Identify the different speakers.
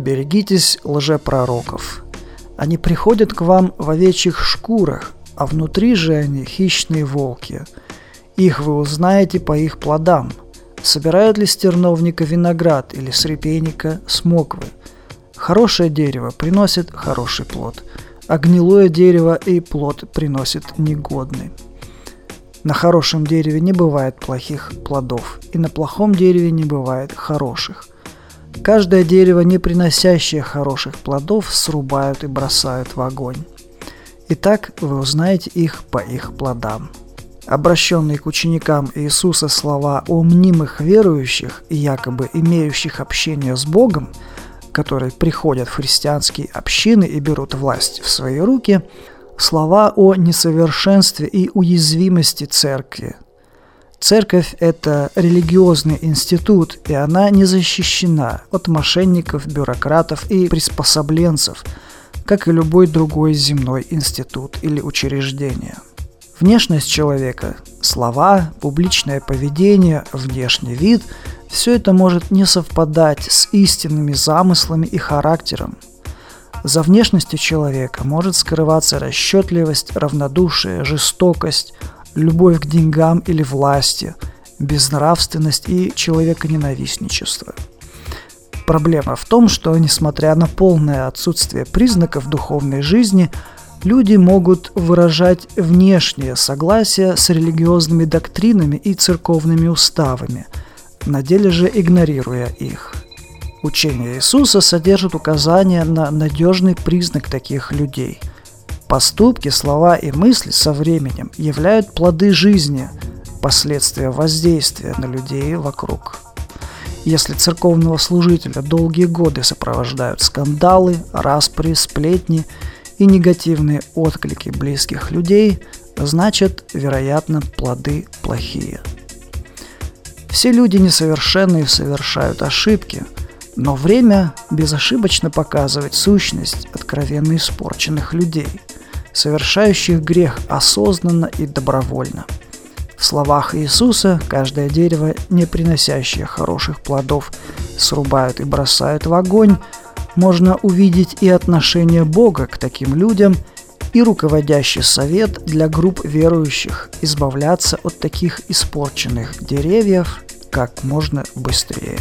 Speaker 1: Берегитесь лжепророков. Они приходят к вам в овечьих шкурах, а внутри же они хищные волки. Их вы узнаете по их плодам. Собирают ли с терновника виноград или с репейника смоквы? Хорошее дерево приносит хороший плод, а гнилое дерево и плод приносит негодный. На хорошем дереве не бывает плохих плодов, и на плохом дереве не бывает хороших. Каждое дерево, не приносящее хороших плодов, срубают и бросают в огонь. Итак, вы узнаете их по их плодам. Обращенные к ученикам Иисуса слова о мнимых верующих и якобы имеющих общение с Богом, которые приходят в христианские общины и берут власть в свои руки, слова о несовершенстве и уязвимости церкви – Церковь – это религиозный институт, и она не защищена от мошенников, бюрократов и приспособленцев, как и любой другой земной институт или учреждение. Внешность человека, слова, публичное поведение, внешний вид – все это может не совпадать с истинными замыслами и характером. За внешностью человека может скрываться расчетливость, равнодушие, жестокость – любовь к деньгам или власти, безнравственность и человеконенавистничество. Проблема в том, что, несмотря на полное отсутствие признаков духовной жизни, люди могут выражать внешнее согласие с религиозными доктринами и церковными уставами, на деле же игнорируя их. Учение Иисуса содержит указания на надежный признак таких людей – Поступки, слова и мысли со временем являют плоды жизни, последствия воздействия на людей вокруг. Если церковного служителя долгие годы сопровождают скандалы, распри, сплетни и негативные отклики близких людей, значит, вероятно, плоды плохие. Все люди несовершенны и совершают ошибки, но время безошибочно показывает сущность откровенно испорченных людей – совершающих грех осознанно и добровольно. В словах Иисуса каждое дерево, не приносящее хороших плодов, срубают и бросают в огонь, можно увидеть и отношение Бога к таким людям, и руководящий совет для групп верующих избавляться от таких испорченных деревьев как можно быстрее.